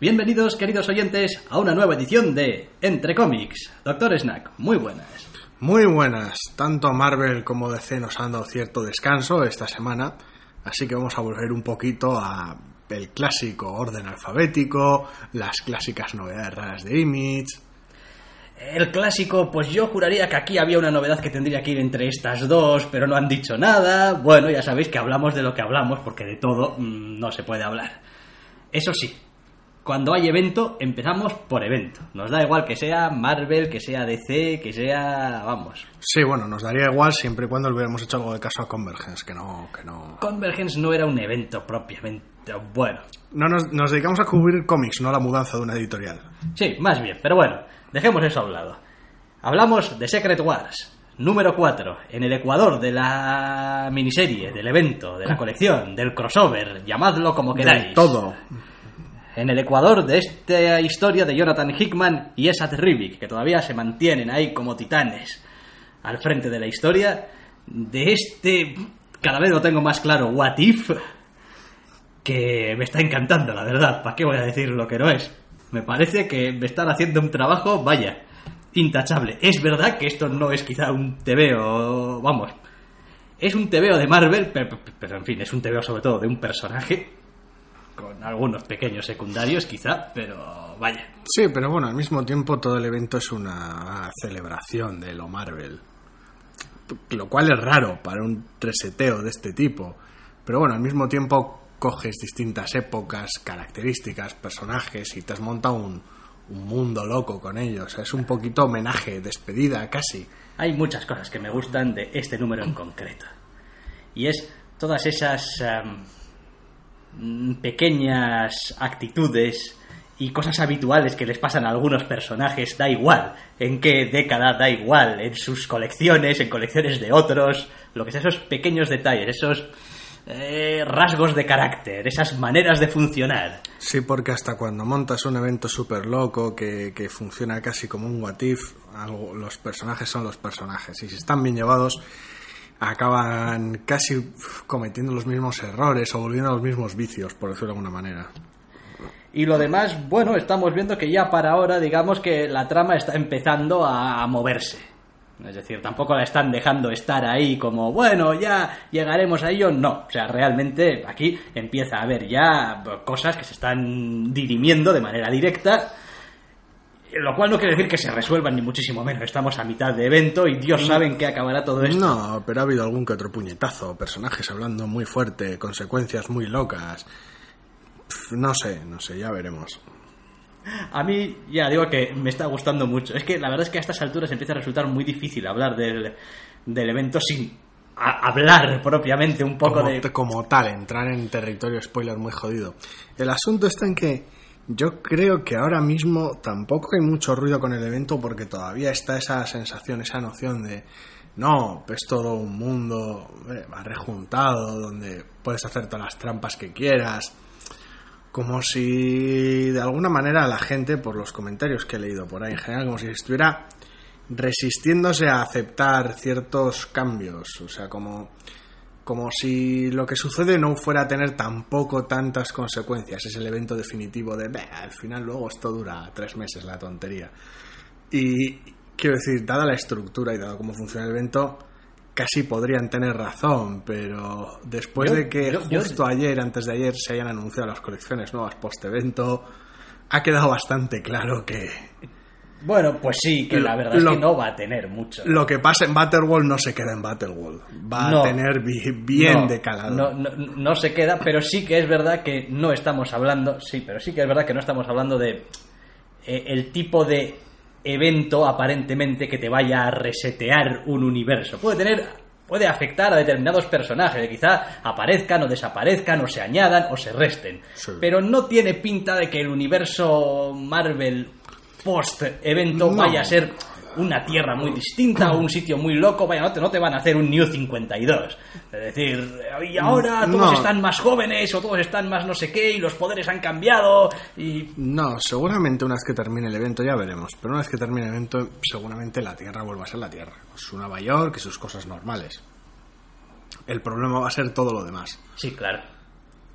Bienvenidos, queridos oyentes, a una nueva edición de Entre Cómics. Doctor Snack, muy buenas. Muy buenas. Tanto Marvel como DC nos han dado cierto descanso esta semana, así que vamos a volver un poquito a el clásico orden alfabético, las clásicas novedades raras de Image. El clásico, pues yo juraría que aquí había una novedad que tendría que ir entre estas dos, pero no han dicho nada. Bueno, ya sabéis que hablamos de lo que hablamos, porque de todo mmm, no se puede hablar. Eso sí, cuando hay evento, empezamos por evento. Nos da igual que sea Marvel, que sea DC, que sea... vamos. Sí, bueno, nos daría igual siempre y cuando le hubiéramos hecho algo de caso a Convergence, que no... Que no... Convergence no era un evento propiamente bueno. No, nos, nos dedicamos a cubrir cómics, no la mudanza de una editorial. Sí, más bien, pero bueno, dejemos eso a un lado. Hablamos de Secret Wars, número 4, en el ecuador de la miniserie, del evento, de la colección, del crossover, llamadlo como queráis. De todo en el ecuador de esta historia de Jonathan Hickman y Esat Rivik, que todavía se mantienen ahí como titanes al frente de la historia, de este, cada vez lo tengo más claro, What If, que me está encantando, la verdad, ¿para qué voy a decir lo que no es? Me parece que me están haciendo un trabajo, vaya, intachable. Es verdad que esto no es quizá un tebeo, vamos, es un tebeo de Marvel, pero, pero en fin, es un tebeo sobre todo de un personaje con algunos pequeños secundarios quizá, pero vaya. Sí, pero bueno, al mismo tiempo todo el evento es una celebración de lo Marvel. Lo cual es raro para un reseteo de este tipo. Pero bueno, al mismo tiempo coges distintas épocas, características, personajes y te has montado un, un mundo loco con ellos. Es un poquito homenaje, despedida casi. Hay muchas cosas que me gustan de este número en concreto. Y es todas esas... Um, pequeñas actitudes y cosas habituales que les pasan a algunos personajes, da igual en qué década, da igual en sus colecciones, en colecciones de otros, lo que sea, esos pequeños detalles, esos eh, rasgos de carácter, esas maneras de funcionar. Sí, porque hasta cuando montas un evento súper loco que, que, funciona casi como un what if, los personajes son los personajes y si están bien llevados acaban casi cometiendo los mismos errores o volviendo a los mismos vicios, por decirlo de alguna manera. Y lo demás, bueno, estamos viendo que ya para ahora, digamos que la trama está empezando a, moverse. Es decir, tampoco la están dejando estar ahí como, bueno, ya llegaremos a ello. No, o sea, realmente aquí empieza a haber ya cosas que se están dirimiendo de manera directa lo cual no quiere decir que se resuelvan ni muchísimo menos. Estamos a mitad de evento y Dios sabe en qué acabará todo esto. No, pero ha habido algún que otro puñetazo, personajes hablando muy fuerte, consecuencias muy locas. no sé, no sé, ya veremos. A mí, ya digo que me está gustando mucho. Es que la verdad es que a estas alturas empieza a resultar muy difícil hablar del, del evento sin hablar propiamente un poco como, de... Como tal, entrar en territorio spoiler muy jodido. El asunto está en que yo creo que ahora mismo tampoco hay mucho ruido con el evento porque todavía está esa sensación, esa noción de no, es todo un mundo eh, rejuntado donde puedes hacer todas las trampas que quieras. Como si de alguna manera la gente, por los comentarios que he leído por ahí en general, como si estuviera resistiéndose a aceptar ciertos cambios. O sea, como como si lo que sucede no fuera a tener tampoco tantas consecuencias. Es el evento definitivo de, al final luego esto dura tres meses la tontería. Y quiero decir, dada la estructura y dado cómo funciona el evento, casi podrían tener razón, pero después de que justo ayer, antes de ayer, se hayan anunciado las colecciones nuevas post-evento, ha quedado bastante claro que bueno, pues sí, que la verdad es que no va a tener mucho. Lo que pasa en Battleworld no se queda en Battleworld. Va a tener bien de calado. No, no, se queda, pero sí que es verdad que no estamos hablando. Sí, pero sí que es verdad que no estamos hablando de. Eh, el tipo de evento aparentemente que te vaya a resetear un universo. Puede tener puede afectar a determinados personajes, que quizá aparezcan o desaparezcan o se añadan o se resten. Sí. Pero no tiene pinta de que el universo Marvel post evento No. vaya a ser una tierra muy distinta o un sitio muy loco, vaya, no te, no te van a hacer un New 52. Es decir, y ahora todos No. están más jóvenes o todos están más no sé qué y los poderes han cambiado y No, seguramente una vez que termine el evento ya veremos. Pero una vez que termine el evento, seguramente la Tierra vuelva a ser la Tierra. Su Nueva York y sus cosas normales. El problema va a ser todo lo demás. Sí, claro.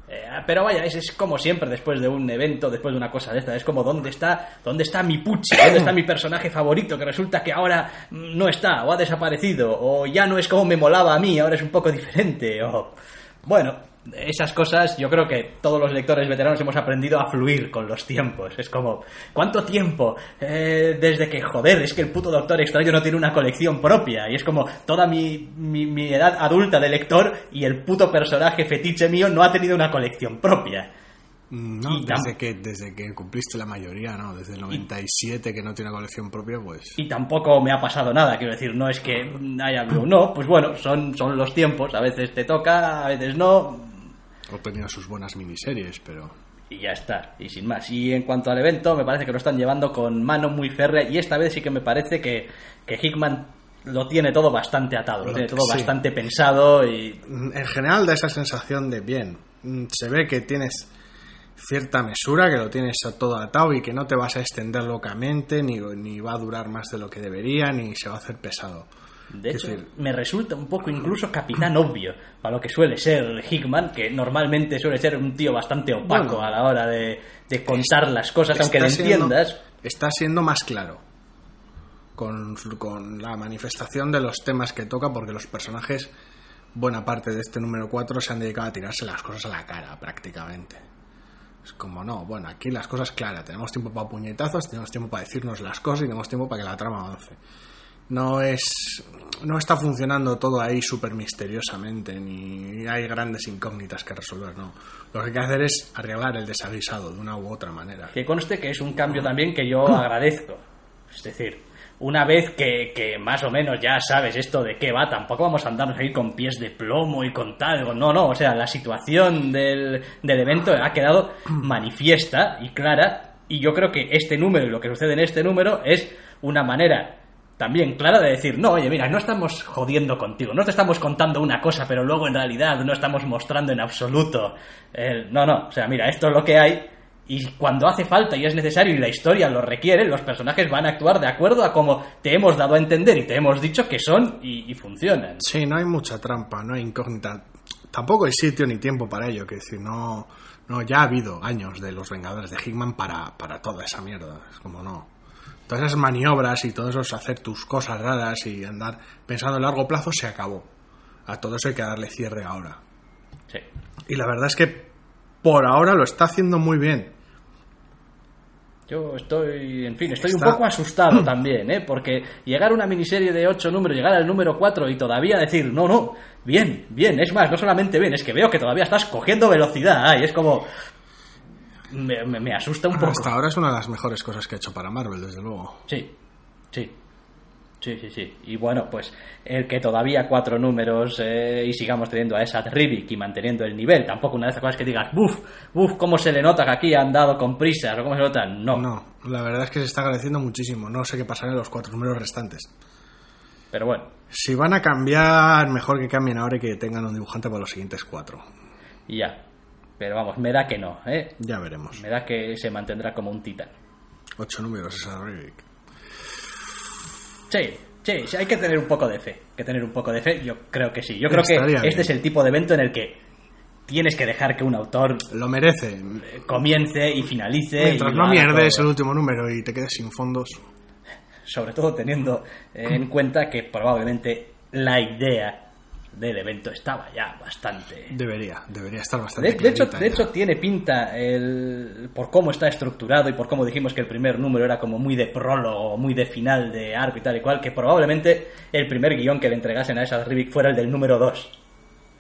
Eh, pero vaya, es, es como siempre después de un evento, después de una cosa de esta. Es como, ¿dónde está, dónde está mi Pucci? ¿Dónde está mi personaje favorito? Que resulta que ahora mm, no está, o ha desaparecido, o ya no es como me molaba a mí, ahora es un poco diferente, o... Bueno, esas cosas yo creo que todos los lectores veteranos hemos aprendido a fluir con los tiempos. Es como, ¿cuánto tiempo? Eh, desde que, joder, es que el puto Doctor Extraño no tiene una colección propia. Y es como toda mi, mi, mi edad adulta de lector y el puto personaje fetiche mío no ha tenido una colección propia. No, Y desde que, desde que cumpliste la mayoría, ¿no? Desde el 97 que no tiene una colección propia, pues... Y tampoco me ha pasado nada, quiero decir, no es que haya habido, no, pues bueno, son, son los tiempos, a veces te toca, a veces no, Ha tenido sus buenas miniseries, pero... y ya está, y sin más. Y en cuanto al evento, me parece que lo están llevando con mano muy férrea, y esta vez sí que me parece que, que Hickman lo tiene todo bastante atado, lo Lo tiene todo sí. bastante pensado y... En general da esa sensación de bien. Mm, Se ve que tienes cierta mesura, que lo tienes todo atado y que no te vas a extender locamente, ni, ni va a durar más de lo que debería, ni se va a hacer pesado. De hecho, decir- me resulta un poco incluso capitán obvio para lo que suele ser Hickman, que normalmente suele ser un tío bastante opaco Bueno. a la hora de, de contar las cosas, aunque siendo- entiendas. Está siendo más claro con, con la manifestación de los temas que toca, porque los personajes, buena parte de este número 4, se han dedicado a tirarse las cosas a la cara prácticamente. Es como, no, bueno, aquí las cosas claras, tenemos tiempo para puñetazos, tenemos tiempo para decirnos las cosas y tenemos tiempo para que la trama avance. No es. No está funcionando todo ahí súper misteriosamente, ni hay grandes incógnitas que resolver, no. Lo que hay que hacer es arreglar el desaguisado de una u otra manera. Que conste que es un cambio también que yo agradezco. Es decir, una vez que, que más o menos ya sabes esto de qué va, tampoco vamos a andarnos ahí con pies de plomo y con tal. No, no, o sea, la situación del, del evento ha quedado manifiesta y clara. Y yo creo que este número y lo que sucede en este número es una manera también clara de decir, no, oye, mira, no estamos jodiendo contigo, no te estamos contando una cosa, pero luego en realidad no estamos mostrando en absoluto. el- no, no, o sea, mira, esto es lo que hay y cuando hace falta y es necesario y la historia lo requiere, los personajes van a actuar de acuerdo a como te hemos dado a entender y te hemos dicho que son y, y funcionan. Sí, no hay mucha trampa, no hay incógnita. Tampoco hay sitio ni tiempo para ello, que decir, no, no, ya ha habido años de los Vengadores de Hickman para, para toda esa mierda. Es como no. Todas esas maniobras y todo eso es hacer tus cosas raras y andar pensando a largo plazo se acabó. A todo eso hay que darle cierre ahora. Sí. Y la verdad es que por ahora lo está haciendo muy bien. Yo estoy, en fin, estoy Está- un poco asustado también, ¿eh? Porque llegar a una miniserie de ocho números, llegar al número 4 y todavía decir, no, no, bien, bien, es más, no solamente bien, es que veo que todavía estás cogiendo velocidad, ay, es como... Me, me- me asusta un poco. Hasta ahora es una de las mejores cosas que ha hecho para Marvel, desde luego. Sí, sí. Sí, sí, sí. Y bueno, pues el que todavía cuatro números eh, y sigamos teniendo a esa Rivik y manteniendo el nivel. Tampoco una de esas cosas que digas, buf, buf, cómo se le nota que aquí han dado con prisas o cómo se nota. No. No, la verdad es que se está agradeciendo muchísimo. No sé qué pasará en los cuatro números restantes. Pero bueno, Si van a cambiar, mejor que cambien ahora y que tengan un dibujante para los siguientes cuatro. ya. Pero vamos, me da que no, ¿eh? Ya veremos. Me da que se mantendrá como un titán. Ocho números esa Rivik. Sí, sí, sí, hay que tener un poco de fe. Hay que tener un poco de fe, yo creo que sí. Yo creo que este es el tipo de evento en el que tienes que dejar que un autor Lo merece. comience y finalice. Mientras y no mierdes el último número y te quedes sin fondos. sobre todo teniendo en cuenta que probablemente la idea del evento estaba ya bastante... Debería, debería estar bastante De, de hecho, de hecho, tiene pinta el, por cómo está estructurado y por cómo dijimos que el primer número era como muy de prólogo, muy de final de arco y tal y cual, que probablemente el primer guion que le entregasen a esa Rivik fuera el del número 2.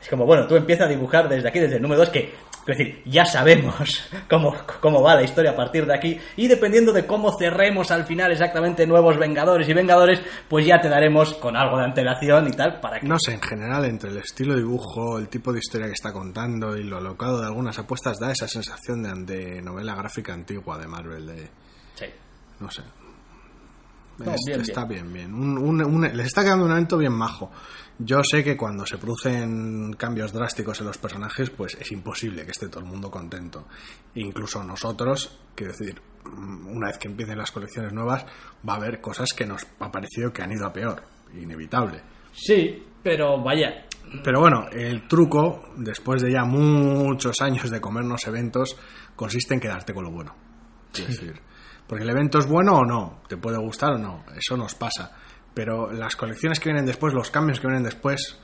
Es como, bueno, tú empiezas a dibujar desde aquí, desde el número 2, que Es decir, ya sabemos cómo, cómo va la historia a partir de aquí y dependiendo de cómo cerremos al final exactamente nuevos Vengadores y Vengadores, pues ya te daremos con algo de antelación y tal para que... No sé, en general, entre el estilo de dibujo, el tipo de historia que está contando y lo alocado de algunas apuestas, da esa sensación de, de novela gráfica antigua de Marvel, de... Sí. No sé. No, Es- bien, está bien, bien. Un- un- un- les está quedando un evento bien majo. Yo sé que cuando se producen cambios drásticos en los personajes, pues es imposible que esté todo el mundo contento. Incluso nosotros, quiero decir, mm, una vez que empiecen las colecciones nuevas, va a haber cosas que nos ha parecido que han ido a peor. Inevitable. Sí, pero vaya, Pero bueno, el truco, después de ya muchos años de comernos eventos, consiste en quedarte con lo bueno. Quiero decir, porque el evento es bueno o no, te puede gustar o no, eso nos pasa. Pero las colecciones que vienen después, los cambios que vienen después,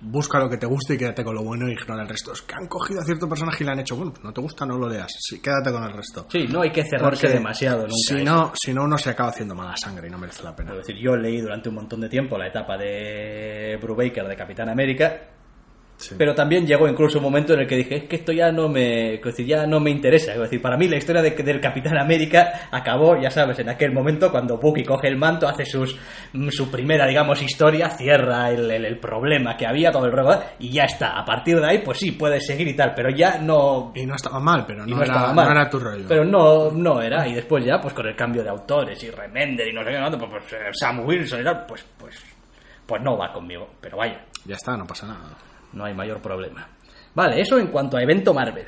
busca lo que te guste y quédate con lo bueno y ignora el resto. Es que han cogido a cierto personaje y le han hecho, bueno, no te gusta, no lo leas, sí, quédate con el resto. sí, no hay que cerrarse Porque demasiado nunca. Si ¿eh? no, si no, uno se acaba haciendo mala sangre y no merece la pena. Es decir, yo leí durante un montón de tiempo la etapa de Brubaker de Capitán América, Sí. pero también llegó incluso un momento en el que dije, es que esto ya no me, ya no me interesa. Es decir, para mí la historia de- del Capitán América acabó, ya sabes, en aquel momento cuando Bucky coge el manto, hace sus, mm, su primera, digamos, historia, cierra el, el- el problema que había, todo el ruego, y ya está. A partir de ahí, pues sí, puedes seguir y tal, pero ya no, Y no estaba mal, pero no, no era, estaba mal. no era tu rollo. Pero no, no era. Y después ya, pues con el cambio de autores y Remender y no sé qué, pues, pues, eh, Sam Wilson y tal, pues, pues, pues no va conmigo. Pero vaya, Ya está, no pasa nada. No hay mayor problema. Vale, eso en cuanto a evento Marvel.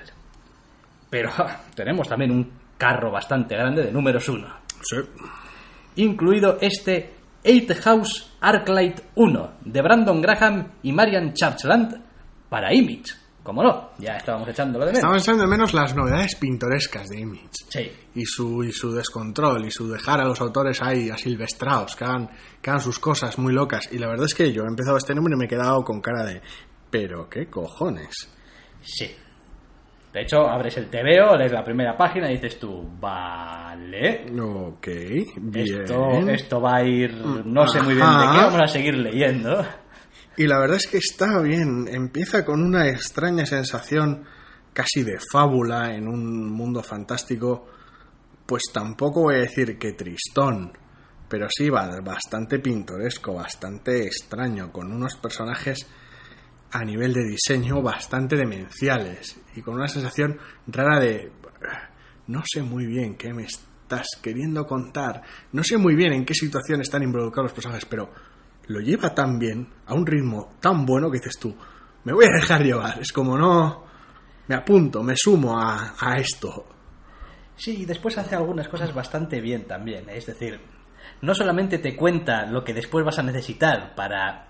Pero tenemos también un carro bastante grande de números uno. Sí. Incluido este Eight House Arclight 1 de Brandon Graham y Marian Churchland para Image. Como no, ya estábamos echándolo de menos. Estamos echando de menos las novedades pintorescas de Image. Sí, Y su, y su descontrol y su dejar a los autores ahí asilvestrados, que hagan, que hagan sus cosas muy locas. Y la verdad es que yo he empezado este número y me he quedado con cara de... ¿Pero qué cojones? Sí. De hecho, abres el TVO, lees la primera página y dices tú, vale, Ok, bien. esto, esto va a ir, no sé muy bien de qué, vamos a seguir leyendo. Y la verdad es que está bien. Empieza con una extraña sensación casi de fábula en un mundo fantástico. Pues tampoco voy a decir que tristón, pero sí va bastante pintoresco, bastante extraño, con unos personajes a nivel de diseño bastante demenciales y con una sensación rara de no sé muy bien qué me estás queriendo contar, no sé muy bien en qué situación están involucrados los personajes, pero lo lleva tan bien, a un ritmo tan bueno que dices tú, me voy a dejar llevar, es como no, me apunto, me sumo a, a esto. Sí, y después hace algunas cosas bastante bien también. Es decir, no solamente te cuenta lo que después vas a necesitar para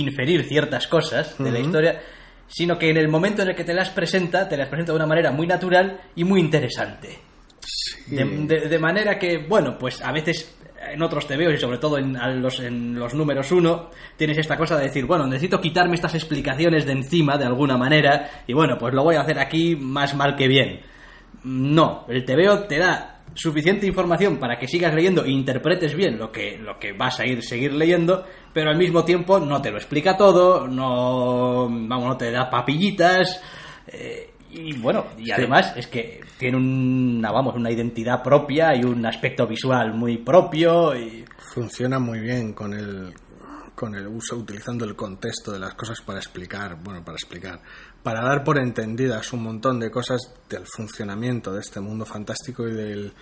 inferir ciertas cosas de la historia, sino que en el momento en el que te las presenta, te las presenta de una manera muy natural y muy interesante. De, de- de manera que, bueno, pues a veces en otros TVOs y sobre todo en, a los, en los números uno, tienes esta cosa de decir, bueno, necesito quitarme estas explicaciones de encima de alguna manera y bueno, pues lo voy a hacer aquí más mal que bien. No, el TVO te da suficiente información para que sigas leyendo e interpretes bien lo que, lo que vas a ir seguir leyendo, pero al mismo tiempo no te lo explica todo, no, vamos, no te da papillitas, eh, y bueno, y además es que tiene una, vamos, una identidad propia y un aspecto visual muy propio y... Funciona muy bien con el con el uso utilizando el contexto de las cosas para explicar, bueno, para explicar, para dar por entendidas un montón de cosas del funcionamiento de este mundo fantástico y del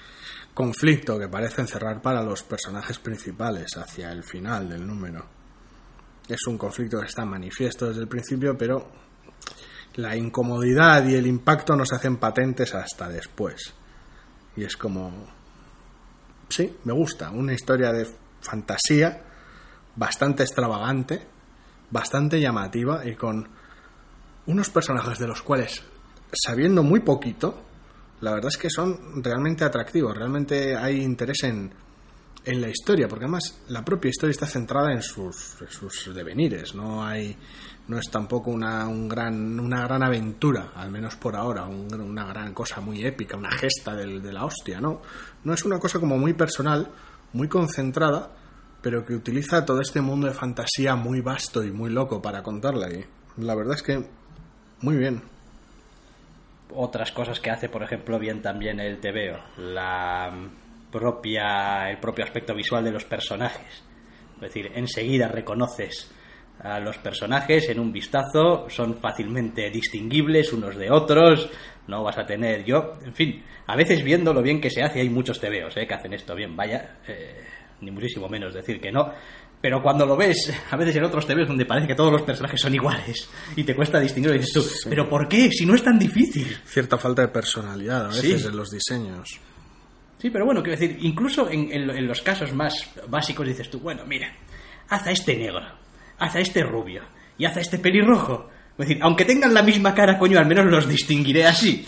conflicto que parece encerrar para los personajes principales hacia el final del número. Es un conflicto que está manifiesto desde el principio, pero la incomodidad y el impacto no se hacen patentes hasta después. Y es como sí, me gusta. Una historia de fantasía bastante extravagante, bastante llamativa y con unos personajes de los cuales, sabiendo muy poquito, la verdad es que son realmente atractivos. Realmente hay interés en, en la historia, porque además la propia historia está centrada en sus, en sus devenires. No hay no es tampoco una, un gran, una gran aventura, al menos por ahora, un- una gran cosa muy épica, una gesta del- de la hostia, ¿no? No es una cosa como muy personal, muy concentrada, pero que utiliza todo este mundo de fantasía muy vasto y muy loco para contarla. Y la verdad es que muy bien. otras cosas que hace, por ejemplo, bien también el TVO. La propia, el propio aspecto visual de los personajes. Es decir, enseguida reconoces a los personajes en un vistazo, son fácilmente distinguibles unos de otros, no vas a tener yo, en fin, a veces viendo lo bien que se hace, hay muchos TVOs ¿eh? que hacen esto bien, vaya, eh, ni muchísimo menos decir que no, pero cuando lo ves, a veces en otros TVOs donde parece que todos los personajes son iguales y te cuesta distinguirlo, y dices tú, pero ¿por qué? Si no es tan difícil. Cierta falta de personalidad a veces en los diseños. Sí, pero bueno, quiero decir, incluso en, en los casos más básicos dices tú, bueno, mira, haz a este negro, haz a este rubio y haz a este pelirrojo. Es decir, aunque tengan la misma cara, coño, al menos los distinguiré así.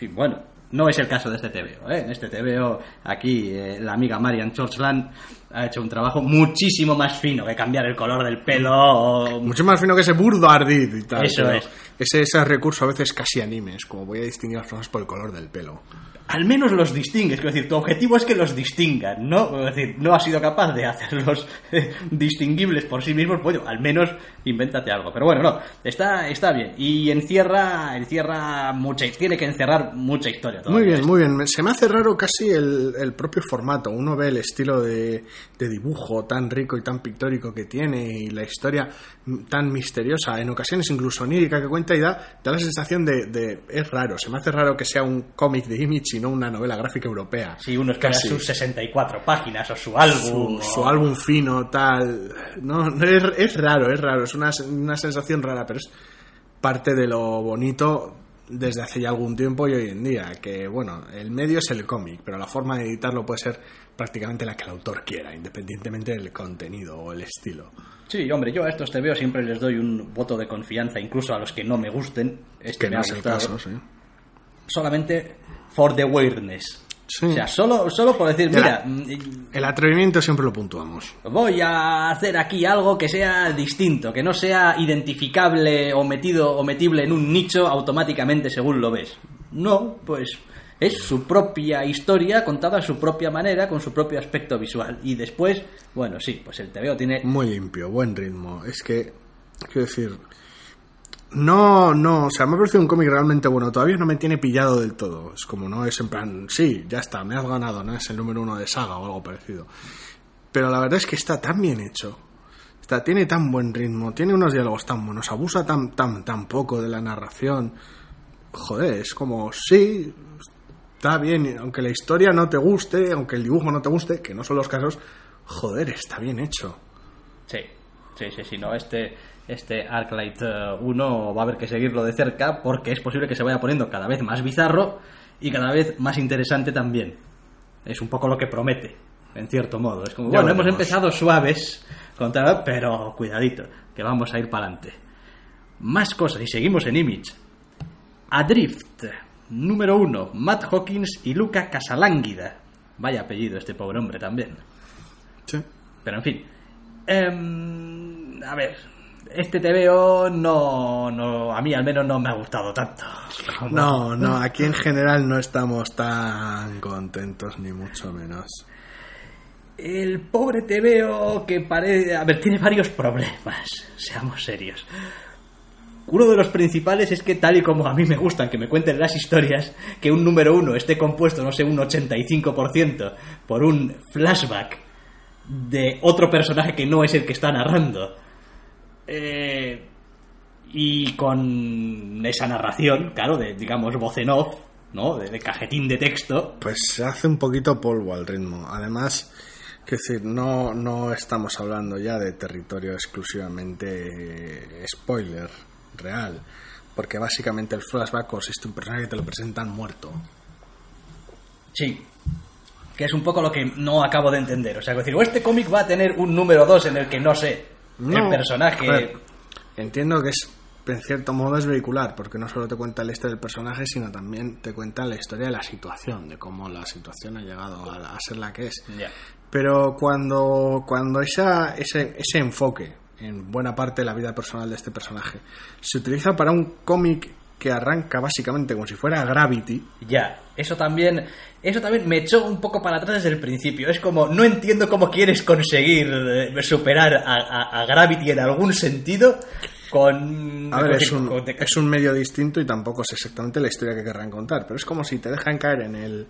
Y bueno, no es el caso de este TVO. ¿eh? En este TVO, aquí eh, la amiga Marian Churchland ha hecho un trabajo muchísimo más fino que cambiar el color del pelo. Mucho más fino que ese burdo ardid y tal. Eso es. Ese, ese recurso a veces casi animes, como voy a distinguir las personas por el color del pelo al menos los distingues. Es decir, tu objetivo es que los distingan, ¿no? Es decir, no has sido capaz de hacerlos distinguibles por sí mismos, bueno, al menos invéntate algo. Pero bueno, no, está, está bien. Y encierra, encierra mucha, tiene que encerrar mucha historia. Muy bien, muy bien. Se me hace raro casi el, propio formato. Uno ve el estilo de, de dibujo tan rico y tan pictórico que tiene y la historia tan misteriosa, en ocasiones incluso onírica que cuenta y da, da la sensación de, de es raro. Se me hace raro que sea un cómic de Image sino una novela gráfica europea. Sí, uno es sus 64 páginas o su álbum. Su, álbum fino, tal. No, es, raro, es raro, es una, una sensación rara, pero es parte de lo bonito desde hace ya algún tiempo y hoy en día, que bueno, el medio es el cómic, pero la forma de editarlo puede ser prácticamente la que el autor quiera, independientemente del contenido o el estilo. Sí, hombre, yo a estos te veo siempre les doy un voto de confianza, incluso a los que no me gusten. Este que no es el caso, sí. Solamente for the weirdness. O sea, solo, solo por decir, mira... El atrevimiento siempre lo puntuamos. Voy a hacer aquí algo que sea distinto, que no sea identificable o metido o metible en un nicho automáticamente según lo ves. No, pues es su propia historia contada a su propia manera, con su propio aspecto visual. Y después, bueno, sí, pues el TVO tiene... Muy limpio, buen ritmo. Es que, quiero decir, no, no, o sea, me ha parecido un cómic realmente bueno. Todavía no me tiene pillado del todo. Es como, no es en plan, sí, ya está, me has ganado, no es el número uno de saga o algo parecido. Pero la verdad es que está tan bien hecho. Está, tiene tan buen ritmo, tiene unos diálogos tan buenos, abusa tan, tan, tan poco de la narración. Joder, es como, sí, está bien, aunque la historia no te guste, aunque el dibujo no te guste, que no son los casos, joder, está bien hecho. Sí, sí, sí, sí, no, este este Arclight 1 eh, va a haber que seguirlo de cerca porque es posible que se vaya poniendo cada vez más bizarro y cada vez más interesante también. Es un poco lo que promete, en cierto modo. Es como, bueno, hemos empezado suaves, contra, pero cuidadito, que vamos a ir para adelante. Más cosas, y seguimos en Image. Adrift, número 1, Matt Hawkins y Luca Casalánguida. Vaya apellido este pobre hombre también. Sí. Pero en fin. Em, a ver, este TVO no, no, a mí al menos no me ha gustado tanto. No, no, aquí en general no estamos tan contentos, ni mucho menos. El pobre TVO que parece... A ver, tiene varios problemas, seamos serios. Uno de los principales es que tal y como a mí me gustan que me cuenten las historias, que un número uno esté compuesto, no sé, un 85% por un flashback de otro personaje que no es el que está narrando eh, y con esa narración, claro, de, digamos, voz en off, ¿no? De, cajetín de texto. Pues se hace un poquito polvo al ritmo. Además, que decir, no, no estamos hablando ya de territorio exclusivamente spoiler real. Porque básicamente el flashback consiste en un personaje que te lo presentan muerto. Sí, que es un poco lo que no acabo de entender. O sea, decir, o este cómic va a tener un número 2 en el que no sé, el personaje. entiendo que es en cierto modo es vehicular, porque no solo te cuenta el este del personaje, sino también te cuenta la historia de la situación, de cómo la situación ha llegado a, ser la que es. Pero cuando, cuando esa, ese, ese enfoque en buena parte de la vida personal de este personaje se utiliza para un cómic que arranca básicamente como si fuera Gravity. Ya, eso también, eso también me echó un poco para atrás desde el principio. Es como, no entiendo cómo quieres conseguir eh, superar a, Gravity en algún sentido con... A ver, es un, con- es un medio distinto y tampoco es exactamente la historia que querrán contar, pero es como si te dejan caer en el,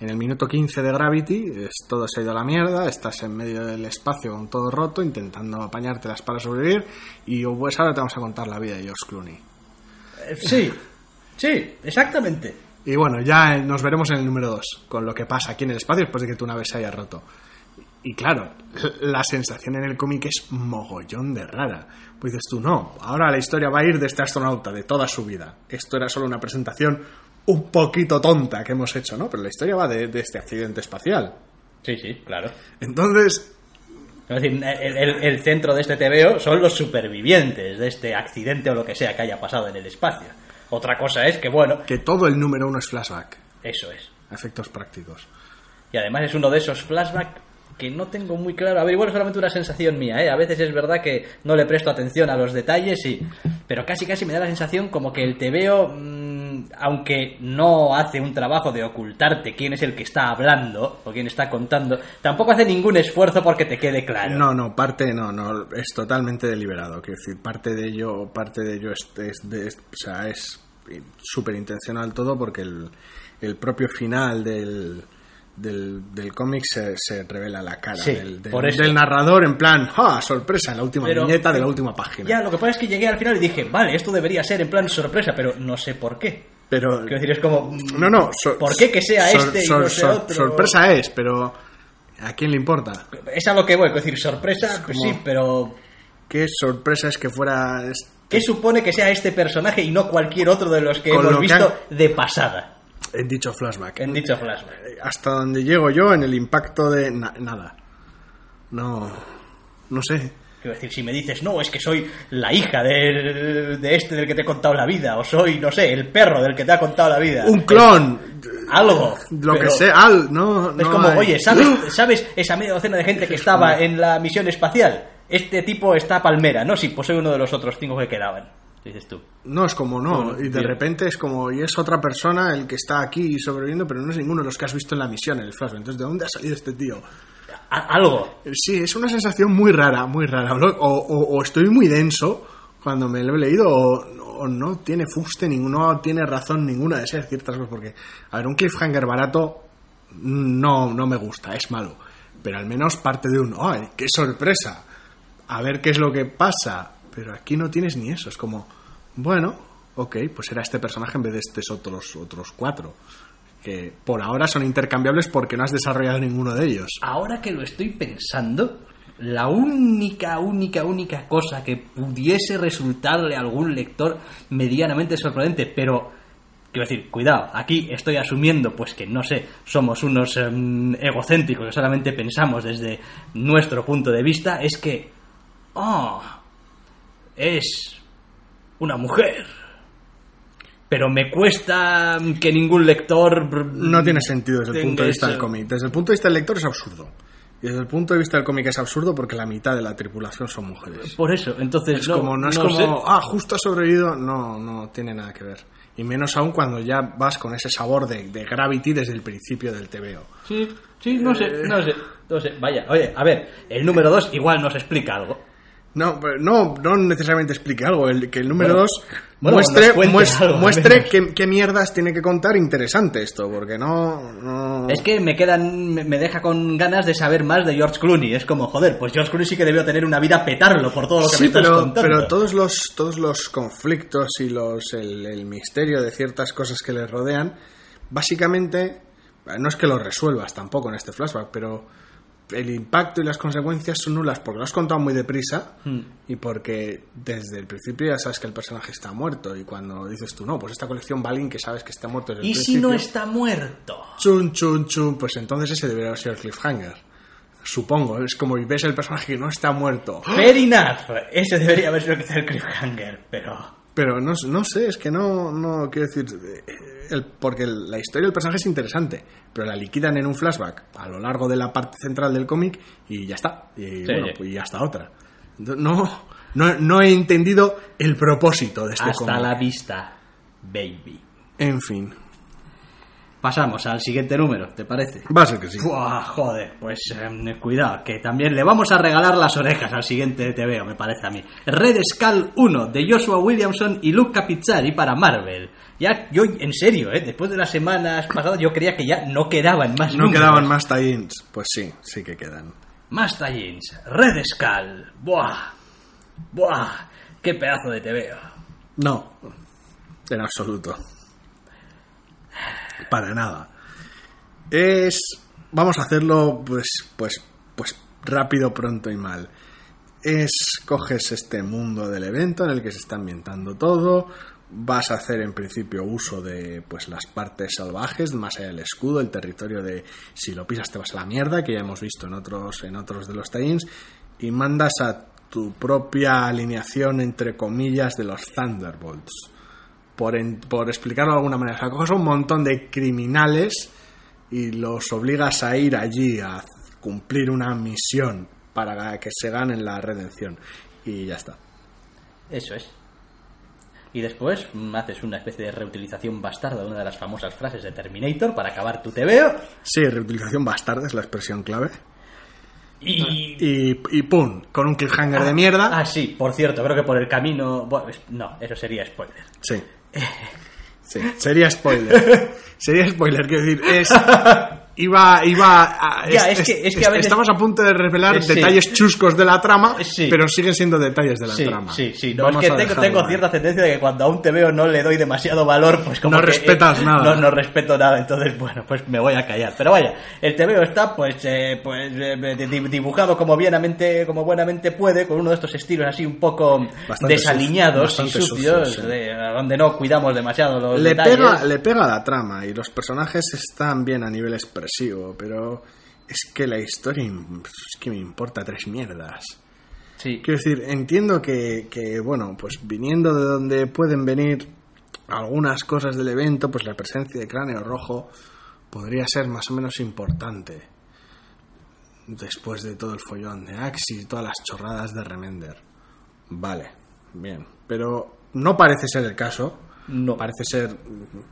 en el minuto 15 de Gravity, es, todo se ha ido a la mierda, estás en medio del espacio con todo roto, intentando apañártelas para sobrevivir, y pues ahora te vamos a contar la vida de George Clooney. Sí, sí, exactamente. Y bueno, ya nos veremos en el número 2, con lo que pasa aquí en el espacio después de que tu nave se haya roto. Y claro, la sensación en el cómic es mogollón de rara. Pues dices tú, no, ahora la historia va a ir de este astronauta, de toda su vida. Esto era solo una presentación un poquito tonta que hemos hecho, ¿no? Pero la historia va de, de este accidente espacial. Sí, sí, claro. Entonces, Es decir, el, el- el centro de este TVO son los supervivientes de este accidente o lo que sea que haya pasado en el espacio. Otra cosa es que, bueno, que todo el número uno es flashback, eso es. efectos prácticos. Y además es uno de esos flashbacks que no tengo muy claro. A ver, igual es solamente una sensación mía, ¿eh? A veces es verdad que no le presto atención a los detalles y... Pero casi casi me da la sensación como que el TVO, mm, aunque no hace un trabajo de ocultarte quién es el que está hablando o quién está contando, tampoco hace ningún esfuerzo porque te quede claro. No, no, parte no, no, es totalmente deliberado. Quiero decir, parte de ello, parte de ello es, es de- es- o sea, es súper intencional todo porque el, el propio final del, del, del cómic se, se revela la cara Sí, del, del- por eso. del narrador en plan, ¡ah! Sorpresa, en la última Pero- viñeta de la última página. Ya, lo que pasa es que llegué al final y dije, vale, esto debería ser en plan sorpresa, pero no sé por qué. Pero Quiero decir, es como... mm, no, no, ¿Por qué que sea este y no sea otro? sorpresa es, pero ¿a quién le importa? Es a lo que voy, quiero decir, sorpresa, pues sí, pero ¿Qué sorpresa es que fuera este- ¿qué supone que sea este personaje y no cualquier otro de los que Con hemos lo que visto de pasada en dicho flashback? en dicho flashback? hasta donde llego yo en el impacto de na- nada. No, no sé. Quiero decir, si me dices, no, es que soy la hija de, de este del que te he contado la vida, o soy, no sé, el perro del que te ha contado la vida. Un clon, Algo. lo que sea, al, no, Es no como, hay. oye, ¿sabes, ¿sabes esa media docena de gente que estaba en la misión espacial? Este tipo está Palmera, ¿no? Sí, pues soy uno de los otros cinco que quedaban. Dices tú. No, es como no, y de bien. repente es como, y es otra persona el que está aquí sobreviviendo, pero no es ninguno de los que has visto en la misión, en el flashback. Entonces, ¿de dónde ha salido este tío? Algo. Sí, es una sensación muy rara, muy rara. O, o- o estoy muy denso cuando me lo he leído, o, o no tiene fuste, ninguno, no tiene razón ninguna de ser ciertas cosas, porque, a ver, un cliffhanger barato no, no me gusta, es malo. Pero al menos parte de un, ¡ay, qué sorpresa! A ver qué es lo que pasa. Pero aquí no tienes ni eso, es como, bueno, ok, pues era este personaje en vez de estos otros, otros cuatro. Que por ahora son intercambiables porque no has desarrollado ninguno de ellos. Ahora que lo estoy pensando, la única, única, única cosa que pudiese resultarle a algún lector medianamente sorprendente, pero quiero decir, cuidado, aquí estoy asumiendo pues que no sé, somos unos em, egocéntricos que solamente pensamos desde nuestro punto de vista, es que oh, es una mujer. Pero me cuesta que ningún lector No tiene sentido desde el punto de vista del cómic. Desde el punto de vista del lector es absurdo. Y desde el punto de vista del cómic es absurdo porque la mitad de la tripulación son mujeres. Por eso, entonces Es no, como, no es no como, sé. ah, justo ha sobrevivido. No, no tiene nada que ver. Y menos aún cuando ya vas con ese sabor de, de Gravity desde el principio del TVO. Sí, sí, no sé, no sé, no sé. Vaya, oye, a ver, el número 2 igual nos explica algo. No, no, no necesariamente explique algo. El, que el número Bueno, 2 bueno, muestre, algo, al muestre qué, qué mierdas tiene que contar interesante esto. Porque no. no... Es que me quedan, me me deja con ganas de saber más de George Clooney. Es como, joder, pues George Clooney sí que debió tener una vida petarlo por todo lo que me estás pero, contando. pero todos los todos los conflictos y los el, el misterio de ciertas cosas que le rodean, básicamente no es que lo resuelvas tampoco en este flashback, pero el impacto y las consecuencias son nulas porque lo has contado muy deprisa Hmm. y porque desde el principio ya sabes que el personaje está muerto y cuando dices tú no, pues esta colección va alguien que sabes que está muerto desde el ¿Y si principio. no está muerto? Chun, chun, chun, pues entonces ese debería haber sido el cliffhanger. Supongo, es como ves el personaje que no está muerto. Fair enough. Ese debería haber sido el cliffhanger, pero... Pero no, no sé, es que no, no quiero decir. eh, El, porque la historia del personaje es interesante, pero la liquidan en un flashback a lo largo de la parte central del cómic y ya está. Y, bueno, sí. y hasta otra. No, no, no he entendido el propósito de este Hasta cómic. la vista, baby. En fin. Pasamos al siguiente número, ¿te parece? Va a ser que sí. Buah, joder, pues eh, cuidado, que también le vamos a regalar las orejas al siguiente TVO, me parece a mí. Red Skull 1 de Joshua Williamson y Luke Capizzari para Marvel. Ya, yo, en serio, ¿eh? después de las semanas pasadas, yo creía que ya no quedaban más No números. quedaban más tie-ins. Pues sí, sí que quedan. Más tallins. Red Skull. Buah. Buah. Qué pedazo de TVO. No, en absoluto. Para nada. Es. Vamos a hacerlo, pues, pues, pues rápido, pronto y mal. Es. Coges este mundo del evento en el que se está ambientando todo. Vas a hacer en principio uso de pues las partes salvajes, más allá del escudo, el territorio de si lo pisas te vas a la mierda, que ya hemos visto en otros, en otros de los tie-ins, y mandas a tu propia alineación, entre comillas, de los Thunderbolts. Por, en- por explicarlo de alguna manera. O sea, coges a un montón de criminales y los obligas a ir allí a cumplir una misión para que se ganen la redención. Y ya está. Eso es. Y después mm, haces una especie de reutilización bastarda de una de las famosas frases de Terminator para acabar tu TVO. Sí, reutilización bastarda es la expresión clave. Y... Y, y pum, con un cliffhanger de mierda. Ah, sí, por cierto, creo que por el camino... no, eso sería spoiler. Sí. Sí, sería spoiler. sería spoiler, quiero decir, es. Iba, iba a, Ya, es que- es que a veces- estamos a punto de revelar Eh, sí. detalles chuscos de la trama, Sí. pero siguen siendo detalles de la Sí, trama. sí, sí. No, Vamos es que tengo, cierta tendencia de que cuando a un TVO no le doy demasiado valor, pues como No que, respetas eh, nada. No, no respeto nada, entonces, bueno, pues me voy a callar. Pero vaya, el TVO está, pues, eh, pues eh, di- dibujado como buenamente, como buenamente puede, con uno de estos estilos así un poco Bastante desaliñados sucio, y sucios, sucio, sí. de- donde no cuidamos demasiado los Le detalles. pega, le pega la trama y los personajes están bien a nivel expresivo, pero es que la historia es que me importa tres mierdas. Sí. Quiero decir, entiendo que, que, bueno, pues viniendo de donde pueden venir algunas cosas del evento, pues la presencia de cráneo rojo podría ser más o menos importante. Después de todo el follón de Axis y todas las chorradas de Remender. Vale, bien. Pero no parece ser el caso. No. Parece ser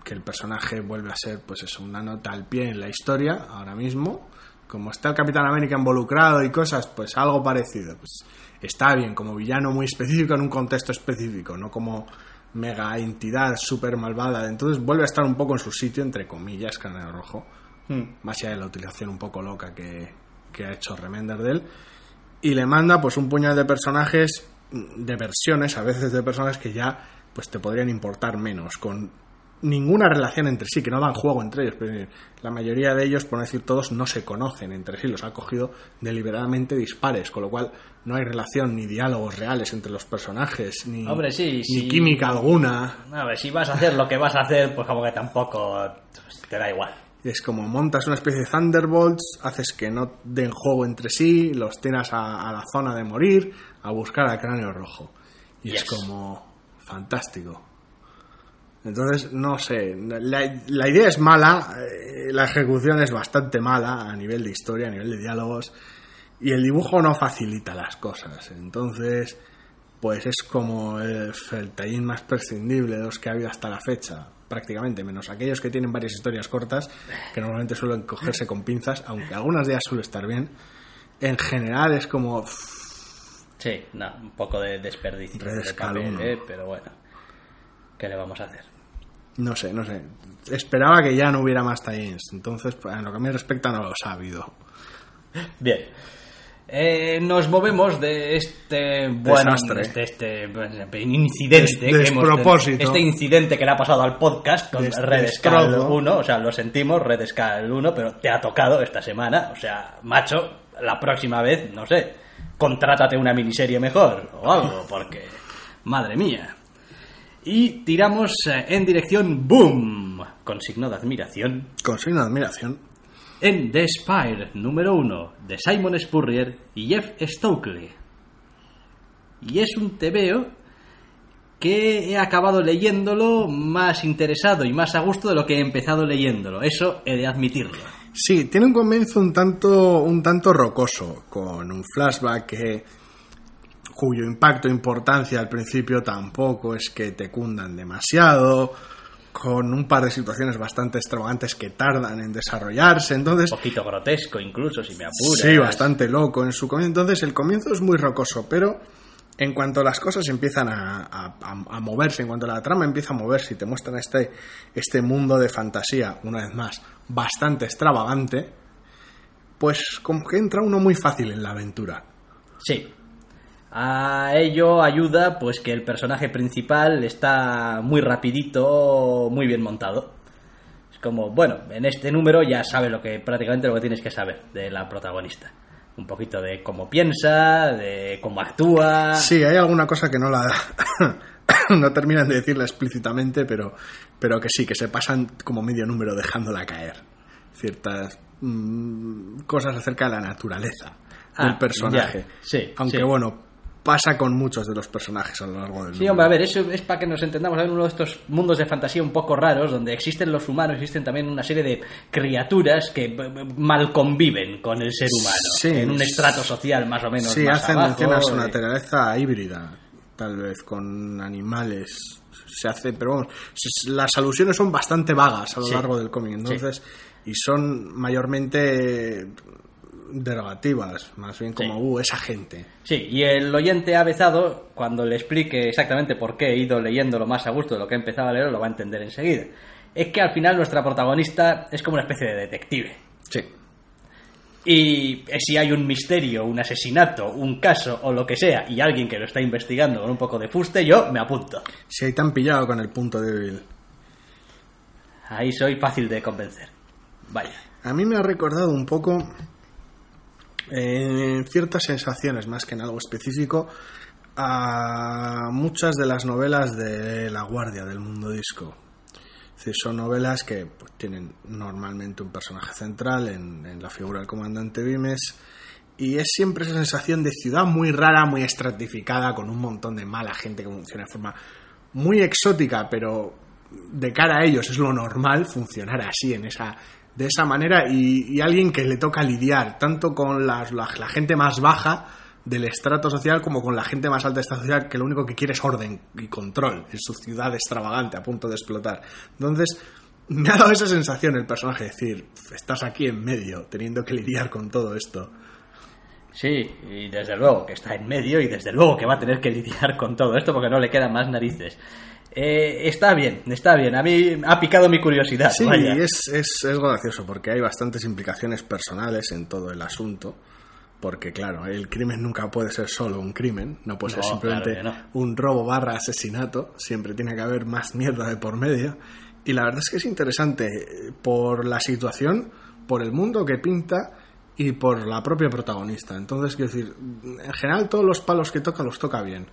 que el personaje vuelve a ser, pues eso, una nota al pie en la historia, ahora mismo. Como está el Capitán América involucrado y cosas, pues algo parecido. Pues está bien, como villano muy específico en un contexto específico, no como mega entidad súper malvada. Entonces vuelve a estar un poco en su sitio, entre comillas, Cráneo Rojo. Más allá de la utilización un poco loca que, que ha hecho Remender de él. Y le manda pues un puñado de personajes, de versiones, a veces de personajes que ya pues te podrían importar menos, con ninguna relación entre sí, que no dan juego entre ellos. Pero la mayoría de ellos, por no decir todos, no se conocen entre sí, los ha cogido deliberadamente dispares, con lo cual no hay relación ni diálogos reales entre los personajes, ni, Hombre, sí, ni sí. química alguna. A ver, si vas a hacer lo que vas a hacer, pues como que tampoco te da igual. Es como montas una especie de Thunderbolts, haces que no den juego entre sí, los tiras a, a la zona de morir, a buscar al cráneo rojo. Y es como fantástico. Entonces, no sé, la, idea es mala, eh, la ejecución es bastante mala a nivel de historia, a nivel de diálogos, y el dibujo no facilita las cosas. Entonces, pues es como el, el tallín más prescindible de los que ha habido hasta la fecha, prácticamente, menos aquellos que tienen varias historias cortas, que normalmente suelen cogerse con pinzas, aunque algunas de ellas suelen estar bien. En general es como... Sí, no, un poco de desperdicio de papel. ¿eh? pero bueno, ¿qué le vamos a hacer? No sé, no sé. Esperaba que ya no hubiera más tie-ins. Entonces, pues, en lo que a mí respecta, no los ha habido. Bien. Eh, nos movemos de este bueno Desastre. este, este pues, incidente Des- que hemos este incidente que le ha pasado al podcast con Des- Red Skull destrozo. 1 o sea lo sentimos Red Skull 1 pero te ha tocado esta semana o sea macho la próxima vez no sé contrátate una miniserie mejor o algo porque madre mía y tiramos eh, en dirección boom con signo de admiración Con signo de admiración. en The Spire número 1 de Simon Spurrier y Jeff Stokely. Y es un tebeo que he acabado leyéndolo más interesado y más a gusto de lo que he empezado leyéndolo. Eso he de admitirlo. Sí, tiene un comienzo un tanto, un tanto rocoso, con un flashback que, cuyo impacto e importancia al principio tampoco es que te cundan demasiado. con un par de situaciones bastante extravagantes que tardan en desarrollarse. Entonces, Un poquito grotesco, incluso, si me apuras. Sí, bastante loco en su comienzo. Entonces, el comienzo es muy rocoso, pero en cuanto las cosas empiezan a, moverse, en cuanto la trama empieza a moverse y te muestran este, este mundo de fantasía, una vez más, bastante extravagante, pues como que entra uno muy fácil en la aventura. Sí. A ello ayuda pues que el personaje principal está muy rapidito, muy bien montado. Es como, bueno, en este número ya sabes lo que prácticamente lo que tienes que saber de la protagonista. Un poquito de cómo piensa, de cómo actúa. Sí, hay alguna cosa que no la no terminan de decirla explícitamente, pero, pero que sí, que se pasan como medio número dejándola caer. Ciertas mm, cosas acerca de la naturaleza Ah, del personaje. ya, sí, Aunque sí. bueno, pasa con muchos de los personajes a lo largo del Sí, número. hombre, a ver, eso es para que nos entendamos. A ver, uno de estos mundos de fantasía un poco raros, donde existen los humanos, existen también una serie de criaturas que mal conviven con el ser humano. Sí. en un estrato social más o menos Sí, más hacen mención a su naturaleza híbrida, tal vez con animales. Se hace, pero vamos, las alusiones son bastante vagas a lo Sí. largo del cómic, entonces, y son mayormente derogativas, más bien como, Sí. uh, esa gente. Sí, y el oyente avezado, cuando le explique exactamente por qué he ido leyéndolo más a gusto de lo que he empezado a leer, lo va a entender enseguida. Es que al final nuestra protagonista es como una especie de detective. Sí. Y si hay un misterio, un asesinato, un caso o lo que sea, y alguien que lo está investigando con un poco de fuste, yo me apunto. Si hay tan pillado con el punto débil. Ahí soy fácil de convencer. Vaya. A mí me ha recordado un poco eh, ciertas sensaciones, más que en algo específico, a muchas de las novelas de La Guardia del Mundo Disco. Son novelas que pues, tienen normalmente un personaje central en, en la figura del comandante Vimes y es siempre esa sensación de ciudad muy rara, muy estratificada, con un montón de mala gente que funciona de forma muy exótica, pero de cara a ellos es lo normal funcionar así, en esa, de esa manera, y, alguien que le toca lidiar tanto con la gente más baja del estrato social como con la gente más alta de esta sociedad que lo único que quiere es orden y control en su ciudad extravagante a punto de explotar. Entonces, me ha dado esa sensación el personaje, decir, estás aquí en medio, teniendo que lidiar con todo esto. Sí, y desde luego que está en medio y desde luego que va a tener que lidiar con todo esto porque no le quedan más narices. Eh, está bien, está bien. A mí ha picado mi curiosidad. Sí, vaya. es, es, es gracioso porque hay bastantes implicaciones personales en todo el asunto. Porque, claro, el crimen nunca puede ser solo un crimen, no puede ser simplemente claro que no. un robo barra asesinato, siempre tiene que haber más mierda de por medio. Y la verdad es que es interesante por la situación, por el mundo que pinta y por la propia protagonista. Entonces, quiero decir, en general todos los palos que toca los toca bien.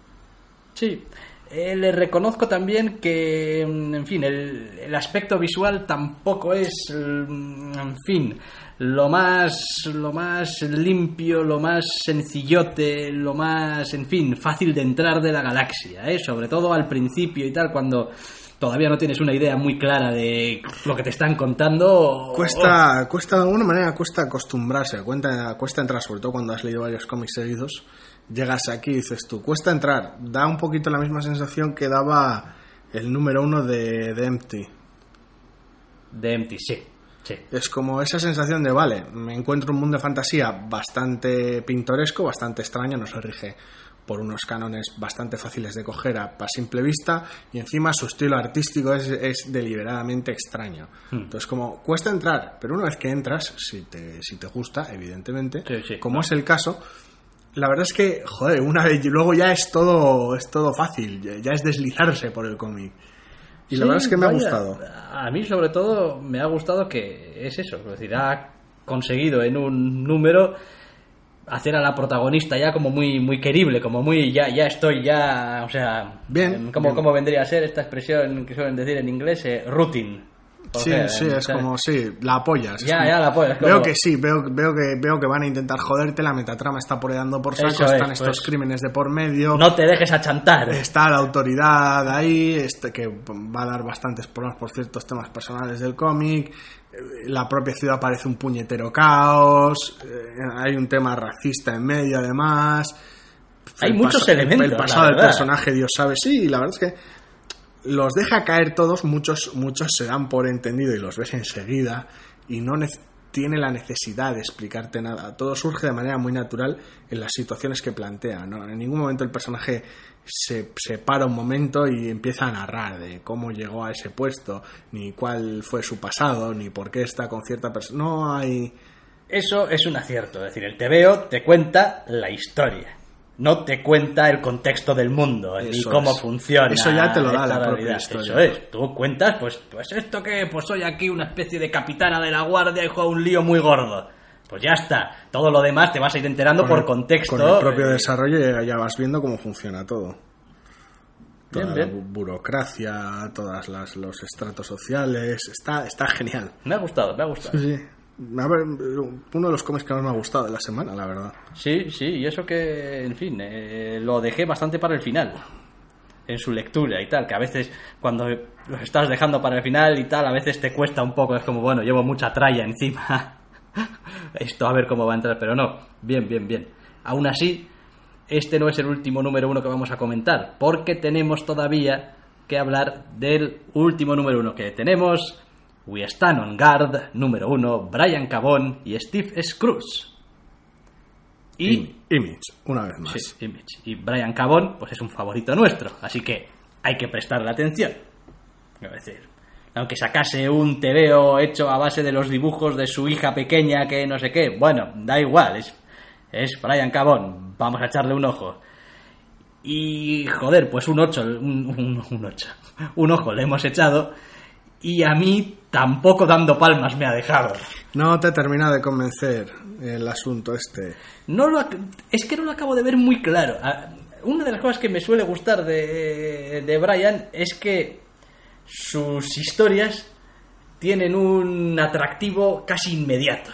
Sí. Eh, le reconozco también que, mm, en fin, el, el aspecto visual tampoco es, mm, en fin, lo más, lo más limpio, lo más sencillote, lo más, en fin, fácil de entrar de la galaxia, ¿eh? sobre todo al principio y tal, cuando todavía no tienes una idea muy clara de lo que te están contando. Cuesta, cuesta de alguna manera, cuesta acostumbrarse, cuesta, cuesta entrar, sobre todo cuando has leído varios cómics seguidos. Llegas aquí y dices tú, cuesta entrar. Da un poquito la misma sensación que daba el número uno de, de Empty. De Empty, sí. sí. Es como esa sensación de, vale, me encuentro un mundo de fantasía bastante pintoresco, bastante extraño, no se rige por unos cánones bastante fáciles de coger a, a simple vista y encima su estilo artístico es, es deliberadamente extraño. Hmm. Entonces, como cuesta entrar, pero una vez que entras, si te, si te gusta, evidentemente, Sí, sí. como es el caso, la verdad es que, joder, una vez y luego ya es todo, es todo fácil, ya, ya es deslizarse por el cómic. Y la verdad es que me ha gustado. A mí, sobre todo, me ha gustado que es eso. Es decir, ha conseguido en un número hacer a la protagonista ya como muy muy querible, como muy ya ya estoy ya, o sea, Bien, em, ¿cómo, bien. cómo vendría a ser esta expresión que suelen decir en inglés? Eh, routine. Sí, sí, es como, sí, la apoyas. Ya, como- ya la apoyas, Veo que sí, veo, veo, que, veo que van a intentar joderte, la metatrama está por dando por saco, Eso están es, estos pues. crímenes de por medio, No te dejes achantar. está la autoridad ahí, este, que va a dar bastantes problemas por ciertos temas personales del cómic, eh, la propia ciudad parece un puñetero caos, eh, hay un tema racista en medio además. Hay El muchos elementos, El pasado del personaje, Dios sabe, sí, la verdad es que los deja caer todos, muchos, muchos se dan por entendido y los ves enseguida y no tiene la necesidad de explicarte nada. Todo surge de manera muy natural en las situaciones que plantea. ¿no? En ningún momento el personaje se, se para un momento y empieza a narrar de cómo llegó a ese puesto, ni cuál fue su pasado, ni por qué está con cierta persona. No hay... Eso es un acierto, es decir, el TVO te cuenta la historia, no te cuenta el contexto del mundo Eso cómo es. funciona. Eso ya te lo da la propia realidad. historia. Eso es, tú cuentas, pues, pues esto que, pues soy aquí una especie de capitana de la guardia y juego un lío muy gordo. Pues ya está, todo lo demás te vas a ir enterando con por el- contexto. Con el propio eh, desarrollo ya, ya vas viendo cómo funciona todo. Toda Bien, la bu- burocracia, todos los estratos sociales. Está, está genial. Me ha gustado, me ha gustado. Sí, sí. Uno de los cómics que más me ha gustado de la semana, la verdad. Sí, sí, y eso que, en fin, eh, lo dejé bastante para el final. En su lectura y tal, que a veces cuando los estás dejando para el final y tal, a veces te cuesta un poco, es como, bueno, llevo mucha tralla encima. Esto a ver cómo va a entrar, pero no, bien, bien, bien. Aún así, este no es el último número uno que vamos a comentar, porque tenemos todavía que hablar del último número uno que tenemos. We Stand on Guard, número uno, Brian Cabón y Steve Scrooge. Y Im- Image, una vez más. Sí, Image. Y Brian Cabón, pues es un favorito nuestro, así que hay que prestarle atención. Es decir, aunque sacase un TVO hecho a base de los dibujos de su hija pequeña que no sé qué, bueno, da igual, es, es Brian Cabón, vamos a echarle un ojo. Y joder, pues un 8, un, un, un 8, un ojo le hemos echado y a mí tampoco dando palmas me ha dejado. No te termina de convencer el asunto este. No lo, es que no lo acabo de ver muy claro. Ah, Una de las cosas que me suele gustar de, de Brian es que sus historias tienen un atractivo casi inmediato.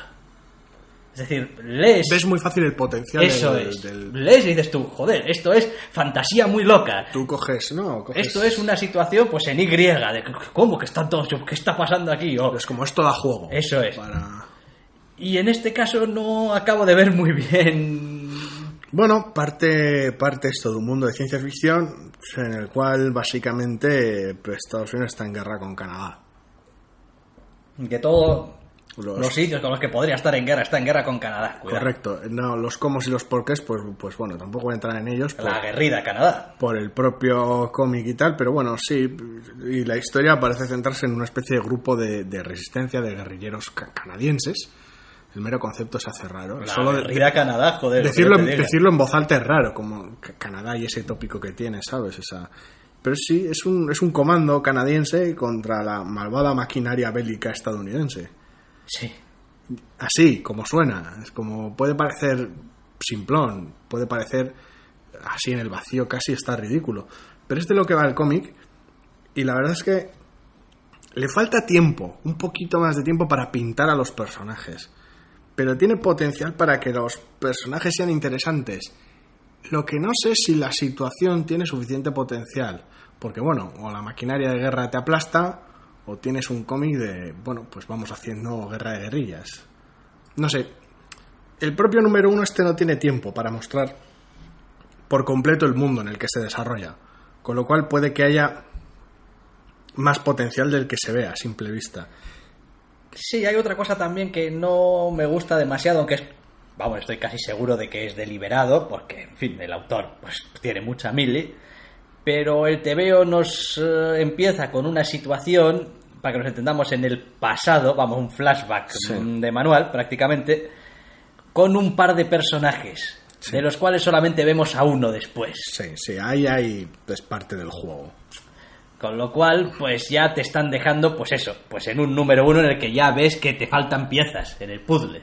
Es decir, lees... Ves muy fácil el potencial eso del- es. del- Lees y dices tú, joder, esto es fantasía muy loca. Tú coges, no, coges... Esto es una situación pues en Y, de cómo que están todos, qué está pasando aquí. O- Es como esto da juego. Eso es. Para... y en este caso no acabo de ver muy bien Bueno, parte, parte esto de un mundo de ciencia ficción en el cual básicamente pues, Estados Unidos está en guerra con Canadá. que todo Los- los sitios con los que podría estar en guerra está en guerra con Canadá. Cuidado. Correcto. No, los cómo y los porqués, pues, pues bueno, tampoco voy a entrar en ellos por, La guerrida Canadá. por el propio cómic y tal, pero bueno, sí. Y la historia parece centrarse en una especie de grupo de, de resistencia de guerrilleros ca- canadienses. El mero concepto se hace raro. La Solo de- Canadá, joder. decirlo, decirlo en voz alta es raro, como Ca- Canadá y ese tópico que tiene, ¿sabes? Esa... Pero sí, es un, es un comando canadiense contra la malvada maquinaria bélica estadounidense. Sí. Así, como suena. Es como puede parecer simplón, puede parecer así en el vacío, casi está ridículo. Pero es lo que va el cómic. Y la verdad es que le falta tiempo, un poquito más de tiempo para pintar a los personajes. Pero tiene potencial para que los personajes sean interesantes. Lo que no sé si la situación tiene suficiente potencial. Porque bueno, o la maquinaria de guerra te aplasta, o tienes un cómic de, bueno, pues vamos haciendo guerra de guerrillas. No sé. El propio número uno este no tiene tiempo para mostrar por completo el mundo en el que se desarrolla. Con lo cual puede que haya más potencial del que se ve a simple vista. Sí, hay otra cosa también que no me gusta demasiado, aunque es, vamos, estoy casi seguro de que es deliberado, porque, en fin, el autor pues tiene mucha mili, pero el TVO nos eh, empieza con una situación, para que nos entendamos, en el pasado, vamos, un flashback Sí. mm, de manual prácticamente, con un par de personajes, de los cuales solamente vemos a uno después. Sí, sí, ahí hay es parte del juego. Con lo cual, pues ya te están dejando, pues eso, pues en un número uno en el que ya ves que te faltan piezas en el puzzle.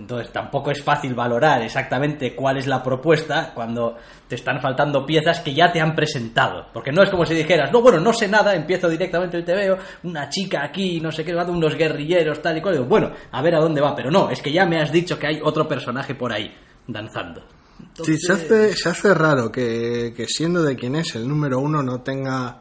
Entonces tampoco es fácil valorar exactamente cuál es la propuesta cuando te están faltando piezas que ya te han presentado. Porque no es como si dijeras, no, bueno, no sé nada, empiezo directamente el TVO, una chica aquí, no sé qué, unos guerrilleros, tal y cual. Digo, bueno, a ver a dónde va. Pero no, es que ya me has dicho que hay otro personaje por ahí, danzando. Sí, se hace, se hace raro que, que siendo de quien es el número uno no tenga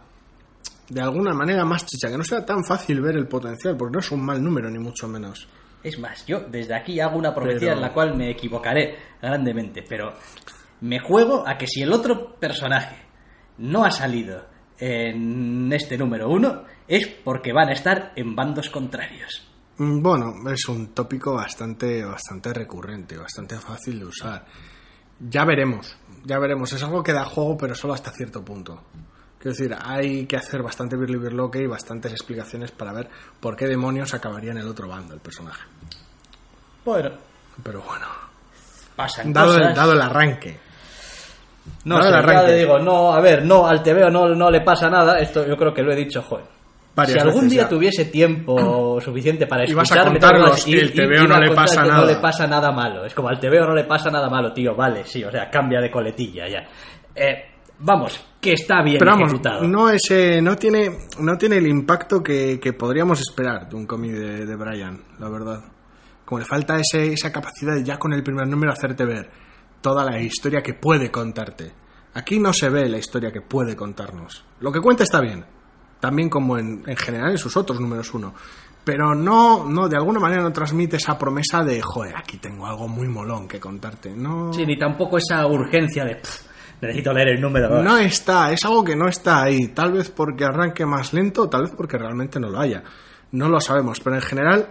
de alguna manera más chicha, que no sea tan fácil ver el potencial, porque no es un mal número, ni mucho menos. Es más, yo desde aquí hago una profecía Pero- en la cual me equivocaré grandemente, pero me juego a que si el otro personaje no ha salido en este número uno es porque van a estar en bandos contrarios. Mm, Bueno, es un tópico bastante, bastante recurrente, bastante fácil de usar. Ya veremos, ya veremos. Es algo que da juego, pero solo hasta cierto punto. Quiero decir, hay que hacer bastante birli birloque y bastantes explicaciones para ver por qué demonios acabaría en el otro bando el personaje. Bueno, Pero bueno, pasan dado el, dado el arranque. No Dado sé, el ya arranque. le digo, no, a ver, no, al TVO no, no le pasa nada, esto yo creo que lo he dicho, joder. Varias si algún día ya. tuviese tiempo suficiente para a escucharme todas las- y el TVO no a le pasa nada. No le pasa nada malo. Es como al TVO no le pasa nada malo, tío. Vale, sí, o sea, cambia de coletilla ya. Eh, vamos, que está bien Pero vamos, ejecutado. no, es, eh, no, tiene, no tiene el impacto que, que podríamos esperar de un cómic de, de Brian, la verdad. Como le falta ese, esa capacidad de ya con el primer número hacerte ver toda la historia que puede contarte. Aquí no se ve la historia que puede contarnos. Lo que cuenta está bien, también como en, en general en sus otros números uno. Pero no, no, de alguna manera no transmite esa promesa de, joder, aquí tengo algo muy molón que contarte. No, Sí, ni tampoco esa urgencia de "Pff, necesito leer el número dos. no está, es algo que no está ahí. Tal vez porque arranque más lento, tal vez porque realmente no lo haya. No lo sabemos, pero en general,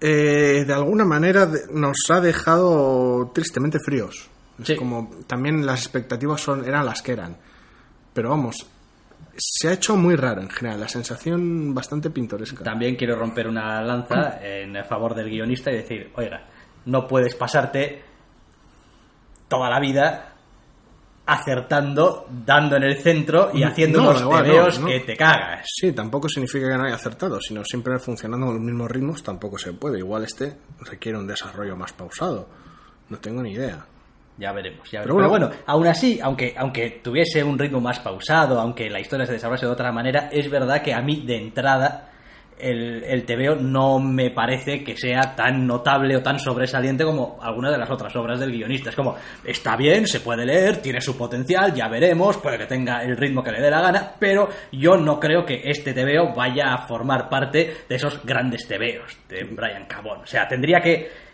eh, de alguna manera nos ha dejado tristemente fríos. Es Sí. como también las expectativas son, eran las que eran. Pero vamos, se ha hecho muy raro en general, la sensación bastante pintoresca. También quiero romper una lanza en favor del guionista y decir, oiga, no puedes pasarte toda la vida acertando, dando en el centro y haciendo No, unos igual, tebeos no, no. que te cagas. Sí, tampoco significa que no haya acertado, sino siempre funcionando con los mismos ritmos tampoco se puede. Igual este requiere un desarrollo más pausado. No tengo ni idea. Ya veremos, ya Pero veremos. Pero bueno. bueno, aún así, aunque, aunque tuviese un ritmo más pausado, aunque la historia se desarrollase de otra manera, es verdad que a mí de entrada el, el TVO no me parece que sea tan notable o tan sobresaliente como algunas de las otras obras del guionista. Es como, está bien, se puede leer, tiene su potencial, ya veremos, puede que tenga el ritmo que le dé la gana, pero yo no creo que este TVO vaya a formar parte de esos grandes TVOs de Brian Cabón. O sea, tendría que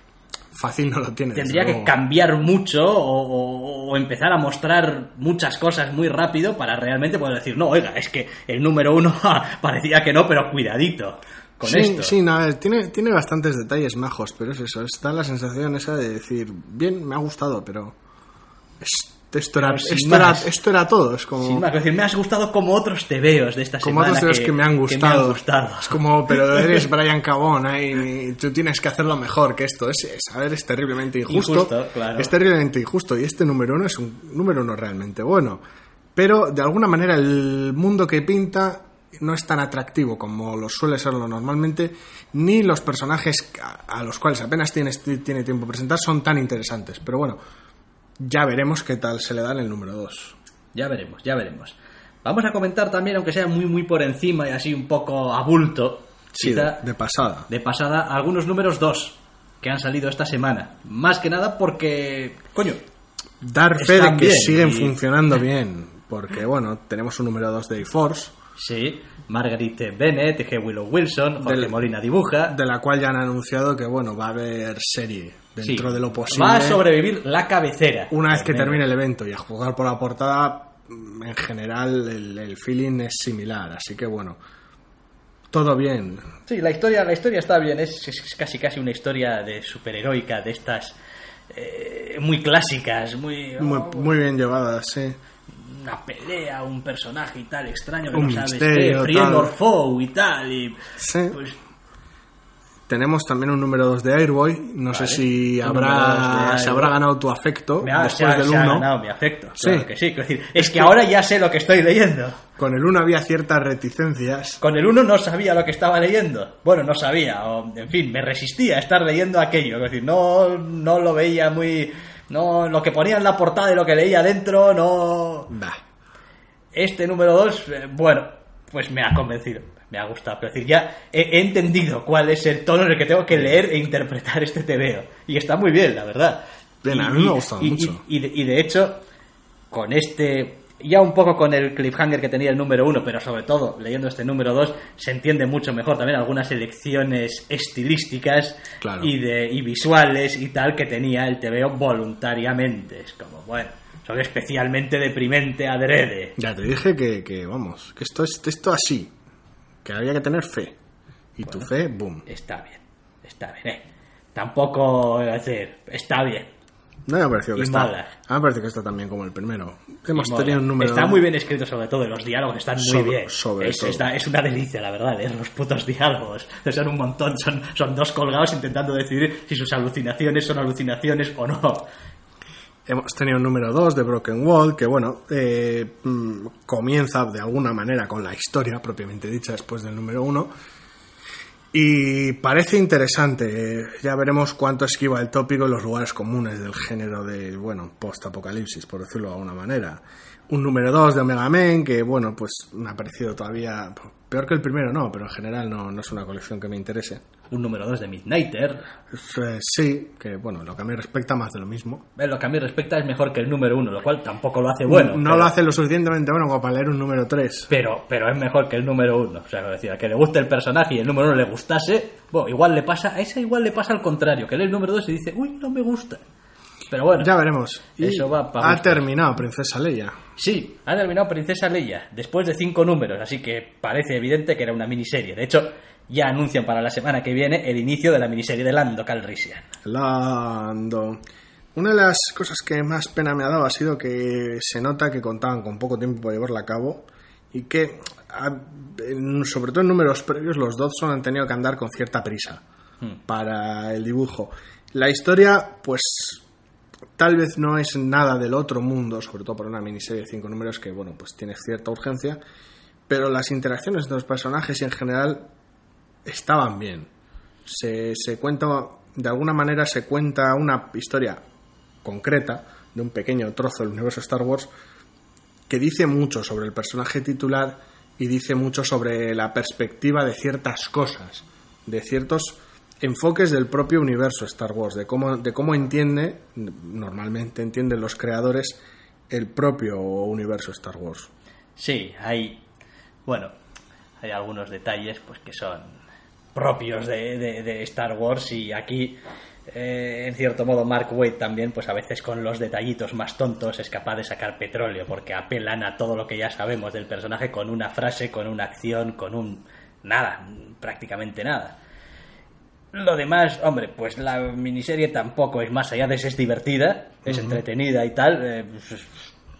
Fácil no lo tiene. tendría que cambiar mucho o, o- o empezar a mostrar muchas cosas muy rápido para realmente poder decir, no, oiga, es que el número uno parecía que no, pero cuidadito con sí, esto. Sí, no, a ver, tiene, tiene bastantes detalles majos, pero es eso. Está la sensación esa de decir, bien, me ha gustado, pero. es- esto, era, esto, era, esto era todo. Es como. Sin más, decir, me has gustado como otros tebeos de esta como semana. otros de los que, me han gustado. gustado. Es como, pero eres Brian Cabón ¿eh? y tú tienes que hacerlo mejor que esto. Es, es, a ver, es terriblemente injusto. Injusto, claro. Es terriblemente injusto. Y este número uno es un número uno realmente bueno. Pero de alguna manera el mundo que pinta no es tan atractivo como lo suele serlo normalmente, ni los personajes a, a los cuales apenas tiene, tiene tiempo de presentar son tan interesantes. Pero bueno, ya veremos qué tal se le da en el número 2. Ya veremos, ya veremos. Vamos a comentar también, aunque sea muy, muy por encima y así un poco a bulto, Sí, quizá, de, pasada. de pasada, algunos números dos que han salido esta semana. Más que nada porque, coño, Dar fe de que bien, siguen y- funcionando bien. Porque, bueno, tenemos un número 2 de A-Force, Sí, Marguerite Bennett, G. Willow Wilson, Jorge Molina dibuja. de la cual ya han anunciado que, bueno, va a haber serie dentro Sí, de lo posible. Va a sobrevivir la cabecera. Una vez que termine el evento y a jugar por la portada, mm, en general el, el feeling es similar. Así que, bueno, todo bien. Sí, la historia, la historia está bien, es, es casi casi una historia de superheroica, de estas eh, muy clásicas, muy, Muy, oh, muy bien llevada, sí. una pelea, un personaje y tal extraño que Un no sabes misterio, qué, friend tal. or foe y tal, y Sí. pues Tenemos también un número 2 de Airboy. No sé Vale. si dos de habrá, se habrá ganado tu afecto ha, después ha- del se ha 1. ganado mi afecto, Sí. claro que sí, quiero decir, es que ahora ya sé lo que estoy leyendo. Con el 1 había ciertas reticencias. Con el 1 no sabía lo que estaba leyendo. Bueno, no sabía, o en fin, me resistía a estar leyendo aquello. Es decir, no, no lo veía muy. No, lo que ponía en la portada y lo que leía dentro, no. Bah. Este número 2, bueno, pues me ha convencido, me ha gustado. Es decir, ya he, he entendido cuál es el tono en el que tengo que leer e interpretar este TVO. Y está muy bien, la verdad. Bien, Y- a mí me ha gustado y- mucho. Y, y de, hecho, con este, ya un poco con el cliffhanger que tenía el número 1, pero sobre todo leyendo este número 2, se entiende mucho mejor también algunas elecciones estilísticas Claro. y, de, y visuales y tal que tenía el TVO voluntariamente. Es como, bueno. Son especialmente deprimente adrede. Ya te dije que, que, vamos, que esto es esto así, que había que tener fe. Y tu fe, boom. Está bien, está bien, ¿eh? Tampoco, es decir, está bien. No me ha parecido que Y está. me parece que está también como el primero. Hemos tenido un número. Está muy bien escrito sobre todo, y los diálogos están muy Sobre- bien. sobre es, todo. está- es una delicia, la verdad, ¿eh? los putos diálogos. Son un montón, son, son dos colgados intentando decidir si sus alucinaciones son alucinaciones o no. Hemos tenido un número 2 de Broken Wall, que bueno, eh, mm, comienza de alguna manera con la historia propiamente dicha después del número 1. Y parece interesante, eh, ya veremos cuánto esquiva el tópico en los lugares comunes del género de, bueno, post-apocalipsis, por decirlo de alguna manera. Un número 2 de Omega Men, que bueno, pues me ha parecido todavía peor que el primero, no, pero en general no, no es una colección que me interese. Un número 2 de Midnighter. Eh, sí, que bueno, lo que a mí respecta más de lo mismo. En lo que a mí respecta es mejor que el número 1, lo cual tampoco lo hace bueno. no pero- lo hace lo suficientemente bueno como para leer un número 3. Pero, pero es mejor que el número 1. O sea, decir, a que le guste el personaje y el número 1 le gustase, bueno, igual le pasa, a esa igual le pasa al contrario, que lee el número 2 y dice, uy, no me gusta. Pero bueno, Ya veremos. Y Eso va pa' ha terminado Princesa Leia. Sí, ha terminado Princesa Leia después de cinco números, así que parece evidente que era una miniserie. De hecho, ya anuncian para la semana que viene el inicio de la miniserie de Lando Calrissian. Lando. Una de las cosas que más pena me ha dado ha sido que se nota que contaban con poco tiempo para llevarla a cabo y que, sobre todo en números previos, los Dodson han tenido que andar con cierta prisa para el dibujo. La historia, pues, tal vez no es nada del otro mundo, sobre todo para una miniserie de cinco números que, bueno, pues tiene cierta urgencia, pero las interacciones de los personajes y en general estaban bien. Se, se cuenta, de alguna manera se cuenta una historia concreta de un pequeño trozo del universo Star Wars que dice mucho sobre el personaje titular y dice mucho sobre la perspectiva de ciertas cosas, de ciertos enfoques del propio universo Star Wars, de cómo, de cómo entiende, normalmente entienden los creadores, el propio universo Star Wars. Sí, hay, bueno, hay algunos detalles pues que son propios de, de- de Star Wars y aquí, eh, en cierto modo, Mark Waid también, pues a veces con los detallitos más tontos es capaz de sacar petróleo porque apelan a todo lo que ya sabemos del personaje con una frase, con una acción, con un... nada, prácticamente nada. Lo demás, hombre, pues la miniserie tampoco es más allá de ser divertida, es entretenida y tal, eh, pues,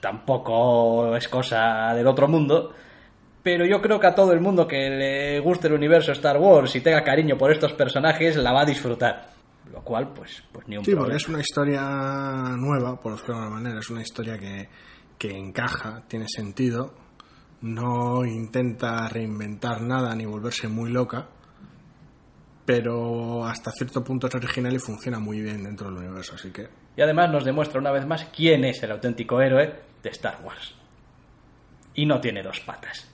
tampoco es cosa del otro mundo, pero yo creo que a todo el mundo que le guste el universo Star Wars y tenga cariño por estos personajes la va a disfrutar, lo cual pues, pues ni un Sí, porque problema. es una historia nueva, por decirlo de alguna manera, es una historia que, que encaja, tiene sentido, no intenta reinventar nada ni volverse muy loca, pero hasta cierto punto es original y funciona muy bien dentro del universo, así que Y además nos demuestra una vez más quién es el auténtico héroe de Star Wars. Y no tiene dos patas.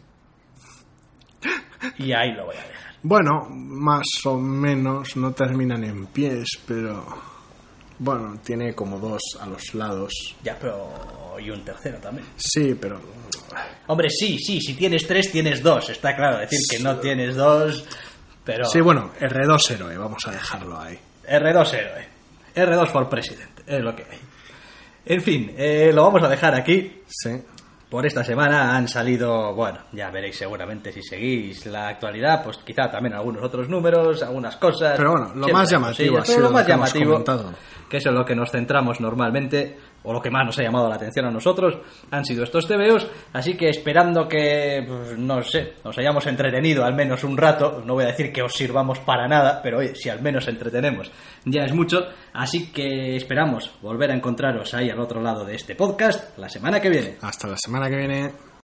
Y ahí lo voy a dejar. bueno, más o menos no terminan en pies, pero bueno, tiene como dos a los lados. Ya, pero... Y un tercero también. Sí, pero Hombre, sí, sí, si tienes tres, tienes dos. Está claro, decir que no tienes dos, pero... sí, bueno, R2 héroe, vamos a dejarlo ahí. R2 héroe. R2 for president, es lo que hay. En fin, eh, lo vamos a dejar aquí. Sí. Por esta semana han salido, bueno, ya veréis seguramente si seguís la actualidad, pues quizá también algunos otros números, algunas cosas. Pero bueno, lo más llamativo ha sido lo lo más que hemos llamativo, comentado. que es en lo que nos centramos normalmente, o lo que más nos ha llamado la atención a nosotros, han sido estos TVOs, así que esperando que, pues, no sé, nos hayamos entretenido al menos un rato, no voy a decir que os sirvamos para nada, pero si al menos entretenemos, ya es mucho, así que esperamos volver a encontraros ahí al otro lado de este podcast la semana que viene. Hasta la semana que viene.